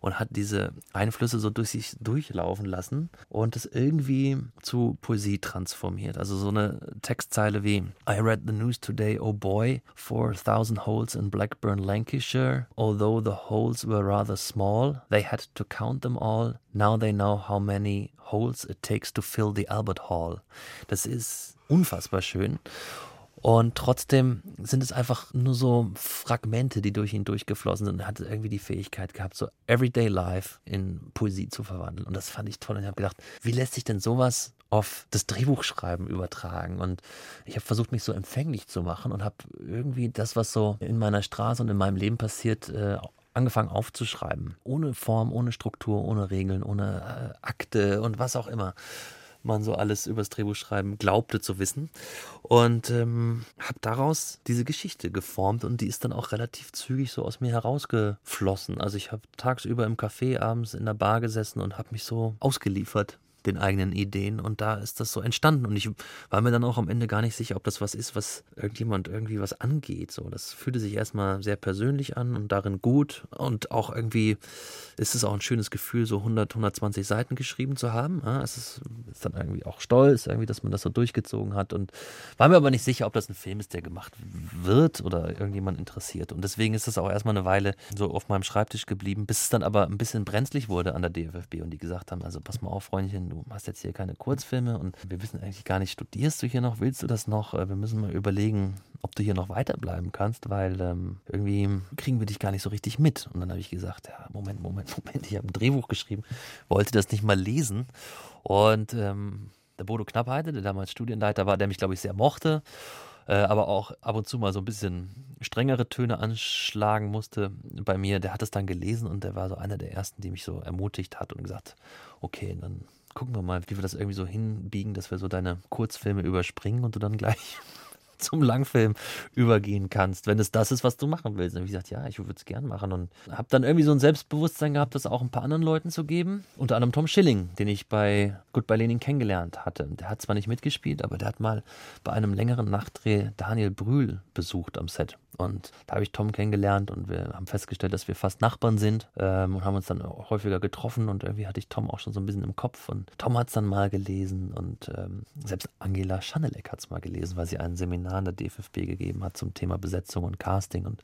und hat diese Einflüsse so durch sich durchlaufen lassen und es irgendwie zu Poesie transformiert. Also so eine Textzeile wie I read the news today, oh boy, 4000 holes in Blackburn, Lancashire. Although the holes were rather small, they had to count them all. Now they know how many holes it takes to fill the Albert Hall. Das ist unfassbar schön. Und trotzdem sind es einfach nur so Fragmente, die durch ihn durchgeflossen sind. Er hat irgendwie die Fähigkeit gehabt, so Everyday Life in Poesie zu verwandeln. Und das fand ich toll. Und ich habe gedacht, wie lässt sich denn sowas auf das Drehbuchschreiben übertragen? Und ich habe versucht, mich so empfänglich zu machen und habe irgendwie das, was so in meiner Straße und in meinem Leben passiert, äh, angefangen aufzuschreiben. Ohne Form, ohne Struktur, ohne Regeln, ohne äh, Akte und was auch immer man so alles übers Drehbuchschreiben glaubte zu wissen. Und ähm, habe daraus diese Geschichte geformt und die ist dann auch relativ zügig so aus mir herausgeflossen. Also ich habe tagsüber im Café, abends in der Bar gesessen und habe mich so ausgeliefert den eigenen Ideen und da ist das so entstanden und ich war mir dann auch am Ende gar nicht sicher, ob das was ist, was irgendjemand irgendwie was angeht. So, das fühlte sich erstmal sehr persönlich an und darin gut und auch irgendwie ist es auch ein schönes Gefühl, so 100, 120 Seiten geschrieben zu haben. Ja, es ist, ist, dann irgendwie auch stolz, irgendwie, dass man das so durchgezogen hat und war mir aber nicht sicher, ob das ein Film ist, der gemacht wird oder irgendjemand interessiert und deswegen ist es auch erstmal eine Weile so auf meinem Schreibtisch geblieben, bis es dann aber ein bisschen brenzlig wurde an der DFFB und die gesagt haben, also pass mal auf, Freundchen, du hast jetzt hier keine Kurzfilme und wir wissen eigentlich gar nicht, studierst du hier noch, willst du das noch? Äh, wir müssen mal überlegen, ob du hier noch weiterbleiben kannst, weil ähm, irgendwie kriegen wir dich gar nicht so richtig mit. Und dann habe ich gesagt, ja, Moment, Moment, Moment, ich habe ein Drehbuch geschrieben, wollte das nicht mal lesen. Und ähm, der Bodo Knappheide, der damals Studienleiter war, der mich, glaube ich, sehr mochte, äh, aber auch ab und zu mal so ein bisschen strengere Töne anschlagen musste bei mir, der hat es dann gelesen und der war so einer der ersten, die mich so ermutigt hat und gesagt, okay, dann gucken wir mal, wie wir das irgendwie so hinbiegen, dass wir so deine Kurzfilme überspringen und du dann gleich zum Langfilm übergehen kannst, wenn es das ist, was du machen willst. Und ich gesagt, ja, ich würde es gern machen und habe dann irgendwie so ein Selbstbewusstsein gehabt, das auch ein paar anderen Leuten zu geben. Unter anderem Tom Schilling, den ich bei Goodbye Lenin kennengelernt hatte. Der hat zwar nicht mitgespielt, aber der hat mal bei einem längeren Nachtdreh Daniel Brühl besucht am Set. Und da habe ich Tom kennengelernt und wir haben festgestellt, dass wir fast Nachbarn sind ähm, und haben uns dann häufiger getroffen und irgendwie hatte ich Tom auch schon so ein bisschen im Kopf. Und Tom hat es dann mal gelesen und ähm, selbst Angela Schanelek hat es mal gelesen, weil sie ein Seminar in der DFFB gegeben hat zum Thema Besetzung und Casting. Und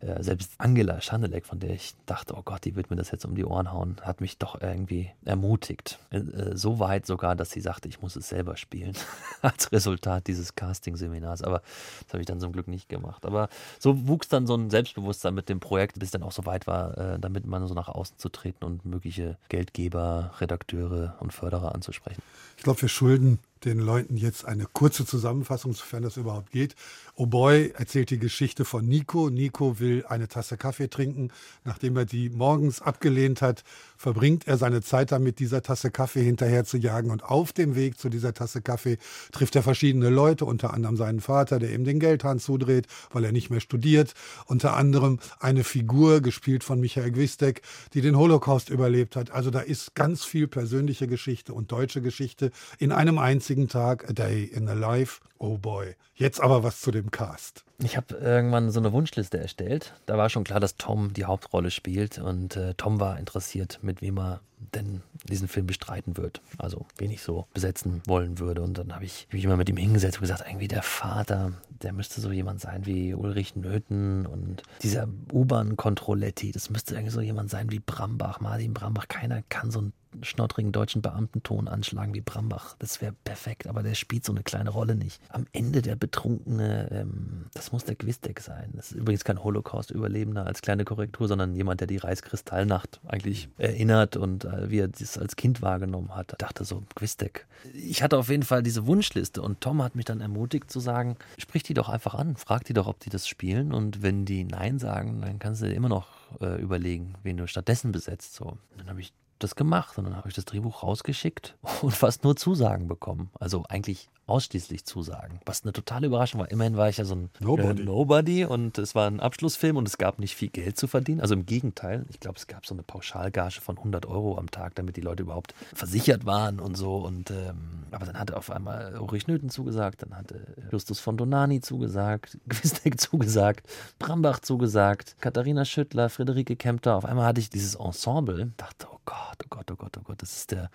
äh, selbst Angela Schandelek, von der ich dachte, oh Gott, die wird mir das jetzt um die Ohren hauen, hat mich doch irgendwie ermutigt. Äh, äh so weit sogar, dass sie sagte, ich muss es selber spielen, als Resultat dieses Casting-Seminars. Aber das habe ich dann zum Glück nicht gemacht. Aber so wuchs dann so ein Selbstbewusstsein mit dem Projekt, bis dann auch so weit war, äh, damit man so nach außen zu treten und mögliche Geldgeber, Redakteure und Förderer anzusprechen. Ich glaube, wir schulden den Leuten jetzt eine kurze Zusammenfassung, sofern das überhaupt geht. Oh Boy erzählt die Geschichte von Nico. Nico will eine Tasse Kaffee trinken. Nachdem er die morgens abgelehnt hat, verbringt er seine Zeit damit, dieser Tasse Kaffee hinterher zu jagen. Und auf dem Weg zu dieser Tasse Kaffee trifft er verschiedene Leute, unter anderem seinen Vater, der ihm den Geldhahn zudreht, weil er nicht mehr studiert. Unter anderem eine Figur, gespielt von Michael Gwistek, die den Holocaust überlebt hat. Also da ist ganz viel persönliche Geschichte und deutsche Geschichte in einem einzigen Tag, A Day in a Life. Oh boy. Jetzt aber was zu dem Cast. Ich habe irgendwann so eine Wunschliste erstellt. Da war schon klar, dass Tom die Hauptrolle spielt und äh, Tom war interessiert, mit wem er denn diesen Film bestreiten wird. Also wen ich so besetzen wollen würde. Und dann habe ich mich immer mit ihm hingesetzt und gesagt, irgendwie der Vater, der müsste so jemand sein wie Ulrich Nöthen und dieser U-Bahn-Kontrolletti, das müsste irgendwie so jemand sein wie Brambach, Martin Brambach. Keiner kann so einen schnottrigen deutschen Beamtenton anschlagen wie Brambach. Das wäre perfekt, aber der spielt so eine kleine Rolle nicht. Am Ende der Betrunkene, ähm, das muss der Gwistek sein. Das ist übrigens kein Holocaust-Überlebender als kleine Korrektur, sondern jemand, der die Reichskristallnacht eigentlich erinnert und äh, wie er das als Kind wahrgenommen hat. Ich dachte so, Gwistek. Ich hatte auf jeden Fall diese Wunschliste und Tom hat mich dann ermutigt zu sagen, sprich die doch einfach an, frag die doch, ob die das spielen und wenn die Nein sagen, dann kannst du dir immer noch äh, überlegen, wen du stattdessen besetzt. So. dann habe ich das gemacht und dann habe ich das Drehbuch rausgeschickt und fast nur Zusagen bekommen. Also eigentlich ausschließlich Zusagen, was eine totale Überraschung war. Immerhin war ich ja so ein Nobody. Äh, Nobody und es war ein Abschlussfilm und es gab nicht viel Geld zu verdienen. Also im Gegenteil, ich glaube, es gab so eine Pauschalgage von 100 Euro am Tag, damit die Leute überhaupt versichert waren und so. Und ähm, aber dann hatte auf einmal Ulrich Nöthen zugesagt, dann hatte Justus von Donani zugesagt, Quistek zugesagt, Brambach zugesagt, Katharina Schüttler, Friederike Kempter. Auf einmal hatte ich dieses Ensemble, dachte, oh Gott, oh Gott, oh Gott, oh Gott, das ist der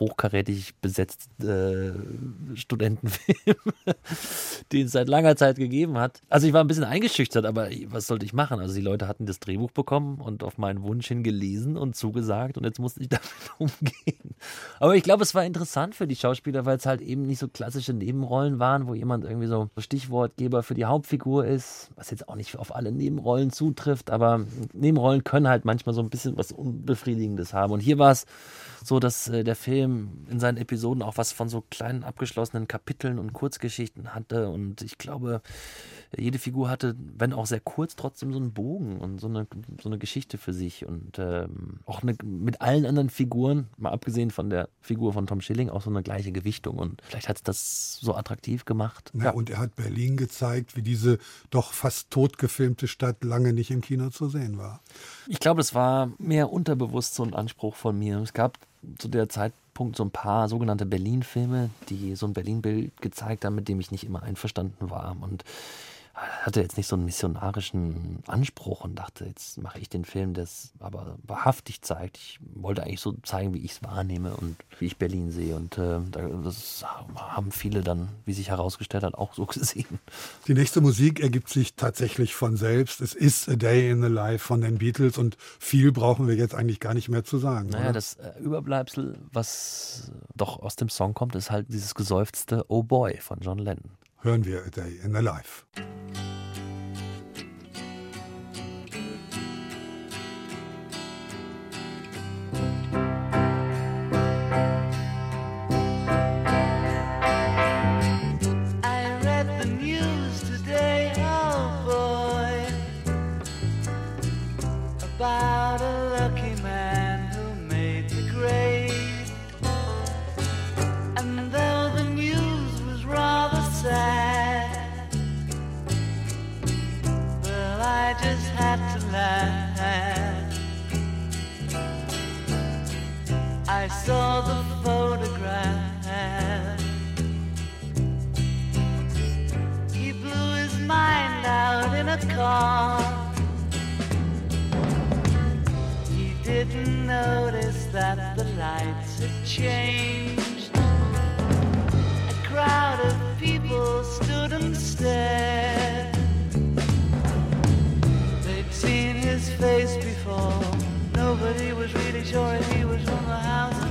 hochkarätig besetzte äh, Studentenfilm, den es seit langer Zeit gegeben hat. Also ich war ein bisschen eingeschüchtert, aber was sollte ich machen? Also die Leute hatten das Drehbuch bekommen und auf meinen Wunsch hin gelesen und zugesagt und jetzt musste ich damit umgehen. Aber ich glaube, es war interessant für die Schauspieler, weil es halt eben nicht so klassische Nebenrollen waren, wo jemand irgendwie so Stichwortgeber für die Hauptfigur ist, was jetzt auch nicht auf alle Nebenrollen zutrifft, aber Nebenrollen können halt manchmal so ein bisschen was Unbefriedigendes haben. Und hier war es so, dass äh, der Film in seinen Episoden auch was von so kleinen abgeschlossenen Kapiteln und Kurzgeschichten hatte. Und ich glaube, jede Figur hatte, wenn auch sehr kurz, trotzdem so einen Bogen und so eine, so eine Geschichte für sich. Und ähm, auch eine, mit allen anderen Figuren, mal abgesehen von der Figur von Tom Schilling, auch so eine gleiche Gewichtung. Und vielleicht hat es das so attraktiv gemacht. Ja, Und er hat Berlin gezeigt, wie diese doch fast tot gefilmte Stadt lange nicht im Kino zu sehen war. Ich glaube, es war mehr unterbewusst so ein Anspruch von mir. Es gab zu der Zeitpunkt so ein paar sogenannte Berlin-Filme, die so ein Berlin-Bild gezeigt haben, mit dem ich nicht immer einverstanden war. Und hatte jetzt nicht so einen missionarischen Anspruch und dachte, jetzt mache ich den Film, der es aber wahrhaftig zeigt. Ich wollte eigentlich so zeigen, wie ich es wahrnehme und wie ich Berlin sehe. Und äh, das haben viele dann, wie sich herausgestellt hat, auch so gesehen. Die nächste Musik ergibt sich tatsächlich von selbst. Es ist A Day in the Life von den Beatles und viel brauchen wir jetzt eigentlich gar nicht mehr zu sagen. Naja, oder? das äh, Überbleibsel, was doch aus dem Song kommt, ist halt dieses geseufzte Oh Boy von John Lennon. Hören wir A Day in the Life. Car. He didn't notice that the lights had changed. A crowd of people stood and stared. They'd seen his face before. Nobody was really sure he was from the house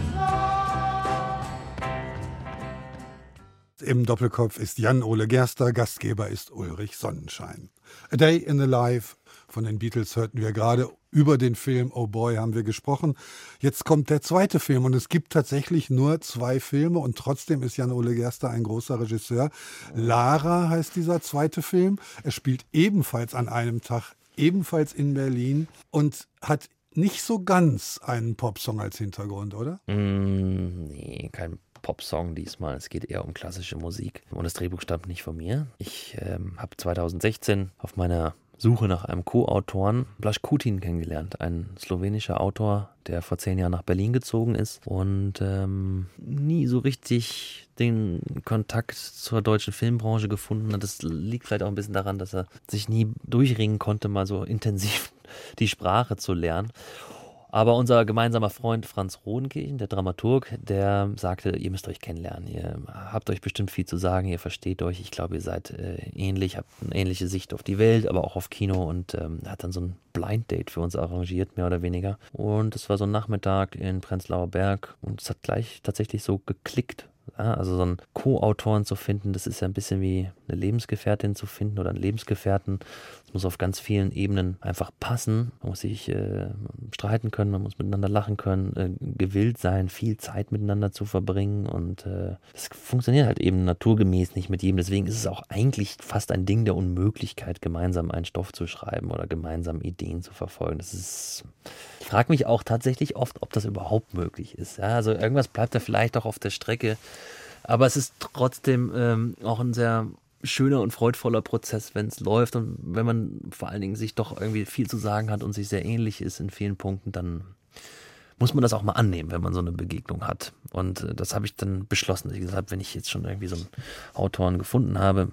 Im Doppelkopf ist Jan-Ole Gerster, Gastgeber ist Ulrich Sonnenschein. A Day in the Life von den Beatles hörten wir gerade. Über den Film Oh Boy haben wir gesprochen. Jetzt kommt der zweite Film und es gibt tatsächlich nur zwei Filme und trotzdem ist Jan-Ole Gerster ein großer Regisseur. Lara heißt dieser zweite Film. Er spielt ebenfalls an einem Tag, ebenfalls in Berlin und hat nicht so ganz einen Popsong als Hintergrund, oder? Mm, nee, kein Popsong diesmal. Es geht eher um klassische Musik. Und das Drehbuch stammt nicht von mir. Ich ähm, habe 2016 auf meiner Suche nach einem Co-Autoren Blaž Kutin kennengelernt, ein slowenischer Autor, der vor zehn Jahren nach Berlin gezogen ist und ähm, nie so richtig den Kontakt zur deutschen Filmbranche gefunden hat. Das liegt vielleicht auch ein bisschen daran, dass er sich nie durchringen konnte, mal so intensiv die Sprache zu lernen. Aber unser gemeinsamer Freund Franz Rodenkirchen, der Dramaturg, der sagte, ihr müsst euch kennenlernen, ihr habt euch bestimmt viel zu sagen, ihr versteht euch, ich glaube, ihr seid äh, ähnlich, habt eine ähnliche Sicht auf die Welt, aber auch auf Kino und ähm, hat dann so ein Blind Date für uns arrangiert, mehr oder weniger. Und es war so ein Nachmittag in Prenzlauer Berg und es hat gleich tatsächlich so geklickt Ja, also so einen Co-Autoren zu finden, das ist ja ein bisschen wie eine Lebensgefährtin zu finden oder einen Lebensgefährten. Es muss auf ganz vielen Ebenen einfach passen. Man muss sich äh, streiten können, man muss miteinander lachen können, äh, gewillt sein, viel Zeit miteinander zu verbringen. Und äh, das funktioniert halt eben naturgemäß nicht mit jedem. Deswegen ist es auch eigentlich fast ein Ding der Unmöglichkeit, gemeinsam einen Stoff zu schreiben oder gemeinsam Ideen zu verfolgen. Das ist. Ich frage mich auch tatsächlich oft, ob das überhaupt möglich ist. Ja, also irgendwas bleibt da vielleicht auch auf der Strecke. Aber es ist trotzdem ähm, auch ein sehr schöner und freudvoller Prozess, wenn es läuft und wenn man vor allen Dingen sich doch irgendwie viel zu sagen hat und sich sehr ähnlich ist in vielen Punkten, dann muss man das auch mal annehmen, wenn man so eine Begegnung hat. Und äh, das habe ich dann beschlossen. Ich gesagt, wenn ich jetzt schon irgendwie so einen Autoren gefunden habe,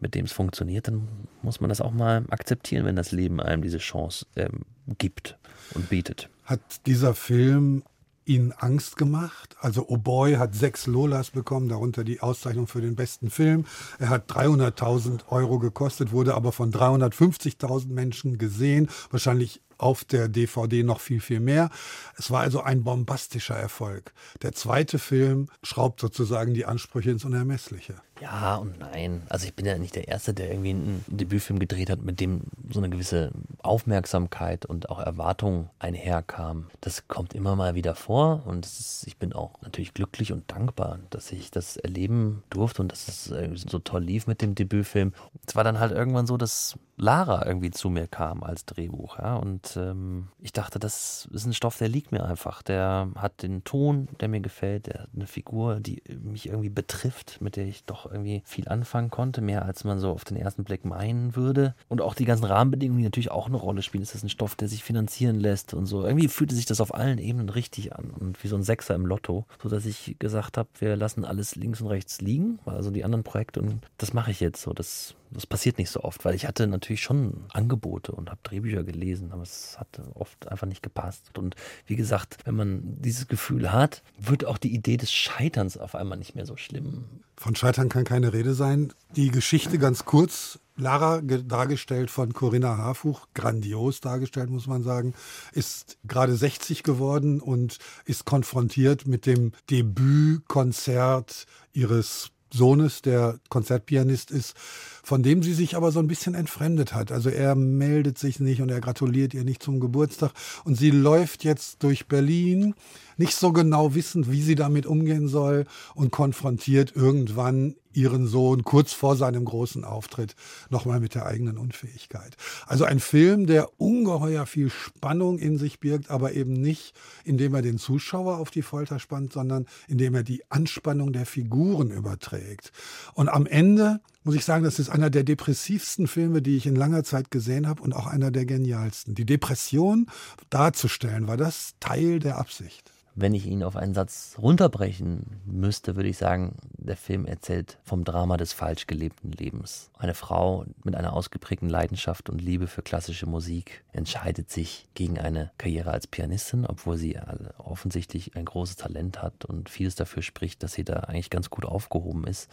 mit dem es funktioniert, dann muss man das auch mal akzeptieren, wenn das Leben einem diese Chance ähm, gibt und bietet. Hat dieser Film Ihnen Angst gemacht? Also Oh hat sechs Lolas bekommen, darunter die Auszeichnung für den besten Film. Er hat 300.000 Euro gekostet, wurde aber von 350.000 Menschen gesehen. Wahrscheinlich auf der DVD noch viel, viel mehr. Es war also ein bombastischer Erfolg. Der zweite Film schraubt sozusagen die Ansprüche ins Unermessliche. Ja und nein. Also ich bin ja nicht der Erste, der irgendwie einen Debütfilm gedreht hat, mit dem so eine gewisse Aufmerksamkeit und auch Erwartung einherkam. Das kommt immer mal wieder vor und ist, ich bin auch natürlich glücklich und dankbar, dass ich das erleben durfte und dass es so toll lief mit dem Debütfilm. Es war dann halt irgendwann so, dass Lara irgendwie zu mir kam als Drehbuch. Ja, und ähm, ich dachte, das ist ein Stoff, der liegt mir einfach. Der hat den Ton, der mir gefällt, der hat eine Figur, die mich irgendwie betrifft, mit der ich doch irgendwie viel anfangen konnte, mehr als man so auf den ersten Blick meinen würde. Und auch die ganzen Rahmenbedingungen, die natürlich auch eine Rolle spielen. Ist das ein Stoff, der sich finanzieren lässt und so. Irgendwie fühlte sich das auf allen Ebenen richtig an und wie so ein Sechser im Lotto, sodass ich gesagt habe, wir lassen alles links und rechts liegen, also die anderen Projekte und das mache ich jetzt so. Das das passiert nicht so oft, weil ich hatte natürlich schon Angebote und habe Drehbücher gelesen, aber es hat oft einfach nicht gepasst. Und wie gesagt, wenn man dieses Gefühl hat, wird auch die Idee des Scheiterns auf einmal nicht mehr so schlimm. Von Scheitern kann keine Rede sein. Die Geschichte ganz kurz. Lara, dargestellt von Corinna Harfuch, grandios dargestellt, muss man sagen, ist gerade 60 geworden und ist konfrontiert mit dem Debütkonzert ihres Sohnes, der Konzertpianist ist, von dem sie sich aber so ein bisschen entfremdet hat. Also er meldet sich nicht und er gratuliert ihr nicht zum Geburtstag. Und sie läuft jetzt durch Berlin, nicht so genau wissend, wie sie damit umgehen soll und konfrontiert irgendwann ihren Sohn kurz vor seinem großen Auftritt nochmal mit der eigenen Unfähigkeit. Also ein Film, der ungeheuer viel Spannung in sich birgt, aber eben nicht, indem er den Zuschauer auf die Folter spannt, sondern indem er die Anspannung der Figuren überträgt. Und am Ende muss ich sagen, das ist einer der depressivsten Filme, die ich in langer Zeit gesehen habe und auch einer der genialsten. Die Depression darzustellen, war das Teil der Absicht. Wenn ich ihn auf einen Satz runterbrechen müsste, würde ich sagen, der Film erzählt vom Drama des falsch gelebten Lebens. Eine Frau mit einer ausgeprägten Leidenschaft und Liebe für klassische Musik entscheidet sich gegen eine Karriere als Pianistin, obwohl sie offensichtlich ein großes Talent hat und vieles dafür spricht, dass sie da eigentlich ganz gut aufgehoben ist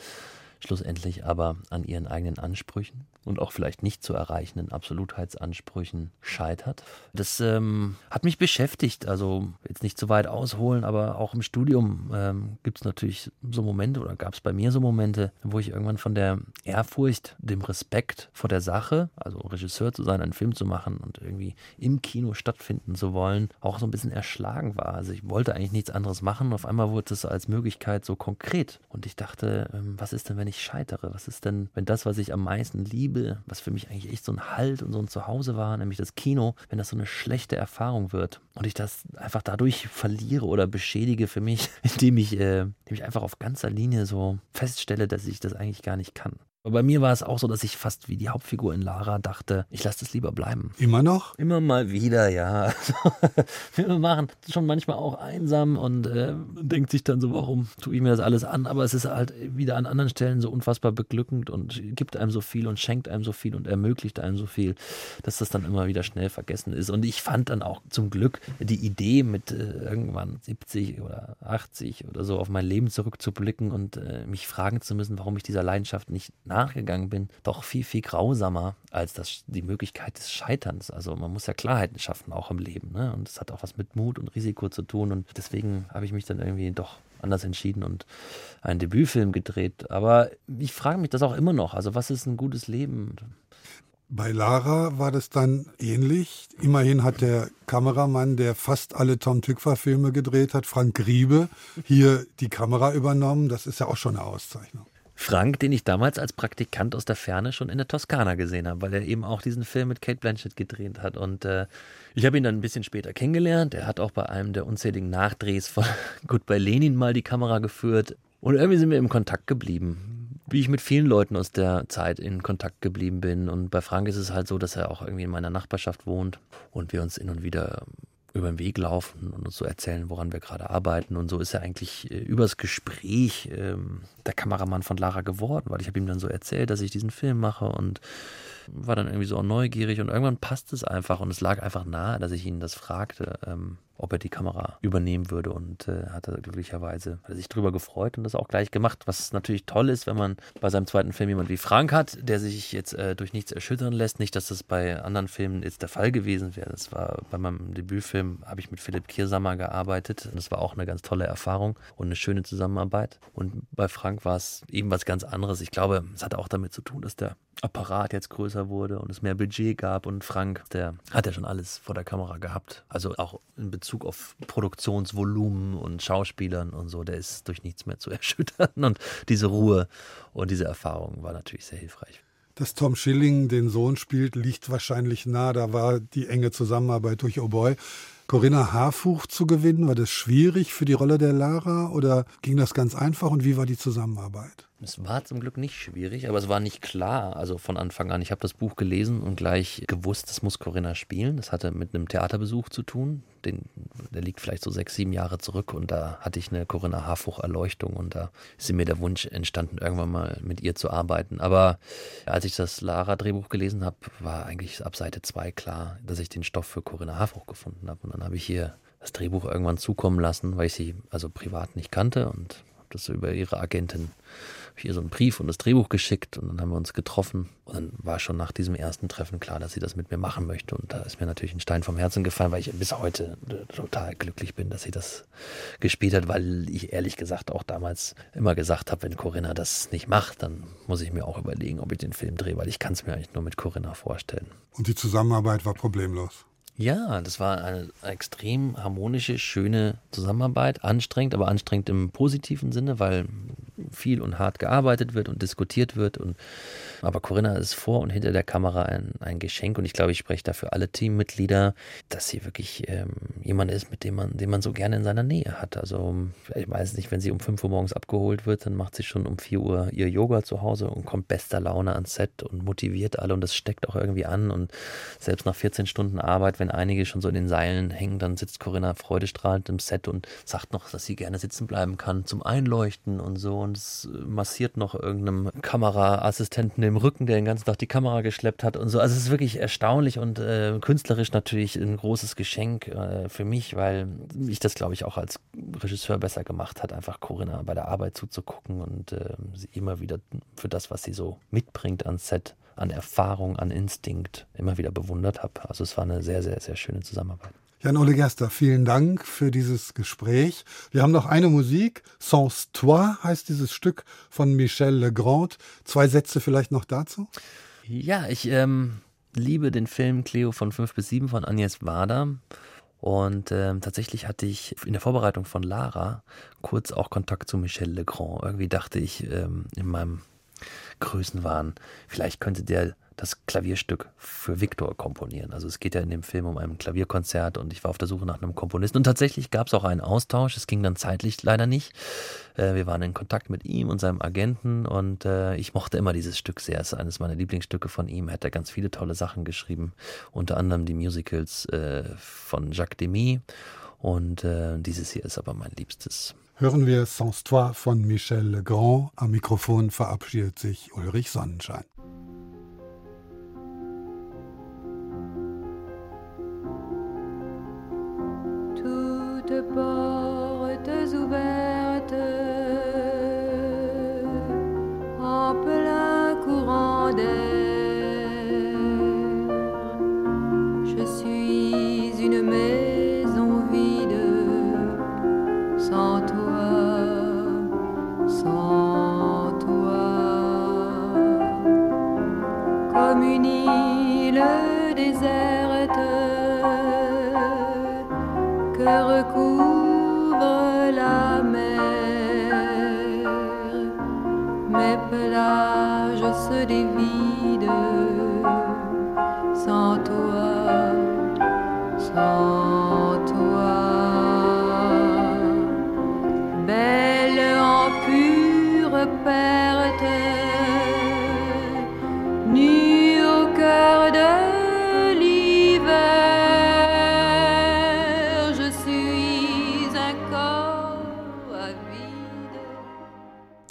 schlussendlich aber an ihren eigenen Ansprüchen und auch vielleicht nicht zu erreichenden Absolutheitsansprüchen scheitert. Das ähm, hat mich beschäftigt, also jetzt nicht zu weit ausholen, aber auch im Studium ähm, gibt es natürlich so Momente oder gab es bei mir so Momente, wo ich irgendwann von der Ehrfurcht, dem Respekt vor der Sache, also Regisseur zu sein, einen Film zu machen und irgendwie im Kino stattfinden zu wollen, auch so ein bisschen erschlagen war. Also ich wollte eigentlich nichts anderes machen. Auf einmal wurde es als Möglichkeit so konkret und ich dachte, ähm, was ist denn, wenn ich scheitere? Was ist denn, wenn das, was ich am meisten liebe, was für mich eigentlich echt so ein Halt und so ein Zuhause war, nämlich das Kino, wenn das so eine schlechte Erfahrung wird und ich das einfach dadurch verliere oder beschädige für mich, indem ich, äh, indem ich einfach auf ganzer Linie so feststelle, dass ich das eigentlich gar nicht kann. Aber bei mir war es auch so, dass ich fast wie die Hauptfigur in Lara dachte, ich lasse das lieber bleiben. Immer noch? Immer mal wieder, ja. Filme machen schon manchmal auch einsam und äh, denkt sich dann so, warum tue ich mir das alles an? Aber es ist halt wieder an anderen Stellen so unfassbar beglückend und gibt einem so viel und schenkt einem so viel und ermöglicht einem so viel, dass das dann immer wieder schnell vergessen ist. Und ich fand dann auch zum Glück die Idee, mit äh, irgendwann 70 oder 80 oder so auf mein Leben zurückzublicken und äh, mich fragen zu müssen, warum ich dieser Leidenschaft nicht nachgegangen bin, doch viel, viel grausamer als das, die Möglichkeit des Scheiterns. Also man muss ja Klarheiten schaffen, auch im Leben. Ne? Und das hat auch was mit Mut und Risiko zu tun. Und deswegen habe ich mich dann irgendwie doch anders entschieden und einen Debütfilm gedreht. Aber ich frage mich das auch immer noch. Also was ist ein gutes Leben? Bei Lara war das dann ähnlich. Immerhin hat der Kameramann, der fast alle Tom Tykwer-Filme gedreht hat, Frank Griebe, hier die Kamera übernommen. Das ist ja auch schon eine Auszeichnung. Frank, den ich damals als Praktikant aus der Ferne schon in der Toskana gesehen habe, weil er eben auch diesen Film mit Kate Blanchett gedreht hat. Und äh, ich habe ihn dann ein bisschen später kennengelernt. Er hat auch bei einem der unzähligen Nachdrehs von Goodbye Lenin mal die Kamera geführt. Und irgendwie sind wir im Kontakt geblieben. Wie ich mit vielen Leuten aus der Zeit in Kontakt geblieben bin. Und bei Frank ist es halt so, dass er auch irgendwie in meiner Nachbarschaft wohnt und wir uns hin und wieder über den Weg laufen und uns so erzählen, woran wir gerade arbeiten. Und so ist er eigentlich äh, übers Gespräch ähm, der Kameramann von Lara geworden, weil ich habe ihm dann so erzählt, dass ich diesen Film mache und war dann irgendwie so neugierig und irgendwann passt es einfach und es lag einfach nahe, dass ich ihn das fragte. Ähm, ob er die Kamera übernehmen würde und äh, hat er glücklicherweise hat er sich drüber gefreut und das auch gleich gemacht, was natürlich toll ist, wenn man bei seinem zweiten Film jemand wie Frank hat, der sich jetzt äh, durch nichts erschüttern lässt. Nicht, dass das bei anderen Filmen jetzt der Fall gewesen wäre. Das war bei meinem Debütfilm habe ich mit Philipp Kiersammer gearbeitet und das war auch eine ganz tolle Erfahrung und eine schöne Zusammenarbeit. Und bei Frank war es eben was ganz anderes. Ich glaube, es hat auch damit zu tun, dass der Apparat jetzt größer wurde und es mehr Budget gab und Frank, der hat ja schon alles vor der Kamera gehabt. Also auch in Bezug auf Produktionsvolumen und Schauspielern und so, der ist durch nichts mehr zu erschüttern und diese Ruhe und diese Erfahrung war natürlich sehr hilfreich. Dass Tom Schilling den Sohn spielt, liegt wahrscheinlich nah. Da war die enge Zusammenarbeit durch Oh Boy. Corinna Harfuch zu gewinnen, war das schwierig für die Rolle der Lara oder ging das ganz einfach und wie war die Zusammenarbeit? Es war zum Glück nicht schwierig, aber es war nicht klar, also von Anfang an. Ich habe das Buch gelesen und gleich gewusst, das muss Corinna spielen. Das hatte mit einem Theaterbesuch zu tun. Den, der liegt vielleicht so sechs, sieben Jahre zurück und da hatte ich eine Corinna Harfuch-Erleuchtung und da ist mir der Wunsch entstanden, irgendwann mal mit ihr zu arbeiten. Aber als ich das Lara-Drehbuch gelesen habe, war eigentlich ab Seite zwei klar, dass ich den Stoff für Corinna Harfuch gefunden habe. Und dann habe ich hier das Drehbuch irgendwann zukommen lassen, weil ich sie also privat nicht kannte und das über ihre Agentin hier so einen Brief und das Drehbuch geschickt und dann haben wir uns getroffen. Und dann war schon nach diesem ersten Treffen klar, dass sie das mit mir machen möchte. Und da ist mir natürlich ein Stein vom Herzen gefallen, weil ich bis heute total glücklich bin, dass sie das gespielt hat, weil ich ehrlich gesagt auch damals immer gesagt habe, wenn Corinna das nicht macht, dann muss ich mir auch überlegen, ob ich den Film drehe, weil ich kann es mir eigentlich nur mit Corinna vorstellen. Und die Zusammenarbeit war problemlos. Ja, das war eine extrem harmonische, schöne Zusammenarbeit. Anstrengend, aber anstrengend im positiven Sinne, weil viel und hart gearbeitet wird und diskutiert wird. Und, aber Corinna ist vor und hinter der Kamera ein, ein Geschenk. Und ich glaube, ich spreche da für alle Teammitglieder, dass sie wirklich ähm, jemand ist, mit dem man, den man so gerne in seiner Nähe hat. Also ich weiß nicht, wenn sie um 5 Uhr morgens abgeholt wird, dann macht sie schon um 4 Uhr ihr Yoga zu Hause und kommt bester Laune ans Set und motiviert alle. Und das steckt auch irgendwie an. Und selbst nach 14 Stunden Arbeit, wenn wenn einige schon so in den Seilen hängen, dann sitzt Corinna freudestrahlend im Set und sagt noch, dass sie gerne sitzen bleiben kann zum Einleuchten und so. Und es massiert noch irgendeinem Kameraassistenten im Rücken, der den ganzen Tag die Kamera geschleppt hat und so. Also es ist wirklich erstaunlich und äh, künstlerisch natürlich ein großes Geschenk äh, für mich, weil ich das, glaube ich, auch als Regisseur besser gemacht hat, einfach Corinna bei der Arbeit zuzugucken und äh, sie immer wieder für das, was sie so mitbringt ans Set, an Erfahrung, an Instinkt immer wieder bewundert habe. Also es war eine sehr, sehr, sehr schöne Zusammenarbeit. Jan-Ole Gerster, vielen Dank für dieses Gespräch. Wir haben noch eine Musik. Sans toi heißt dieses Stück von Michel Legrand. Zwei Sätze vielleicht noch dazu? Ja, ich ähm, liebe den Film Cleo von 5 bis 7 von Agnes Wader. Und ähm, tatsächlich hatte ich in der Vorbereitung von Lara kurz auch Kontakt zu Michel Legrand. Irgendwie dachte ich ähm, in meinem Größenwahn. Vielleicht könnte der das Klavierstück für Viktor komponieren. Also es geht ja in dem Film um ein Klavierkonzert und ich war auf der Suche nach einem Komponisten. Und tatsächlich gab es auch einen Austausch. Es ging dann zeitlich leider nicht. Äh, wir waren in Kontakt mit ihm und seinem Agenten und äh, ich mochte immer dieses Stück sehr. Es ist eines meiner Lieblingsstücke von ihm. Er hat da ganz viele tolle Sachen geschrieben. Unter anderem die Musicals äh, von Jacques Demy. Und dieses hier ist aber mein liebstes. Hören wir Sans Toi von Michel Legrand. Am Mikrofon verabschiedet sich Ulrich Sonnenschein. Portes ouvertes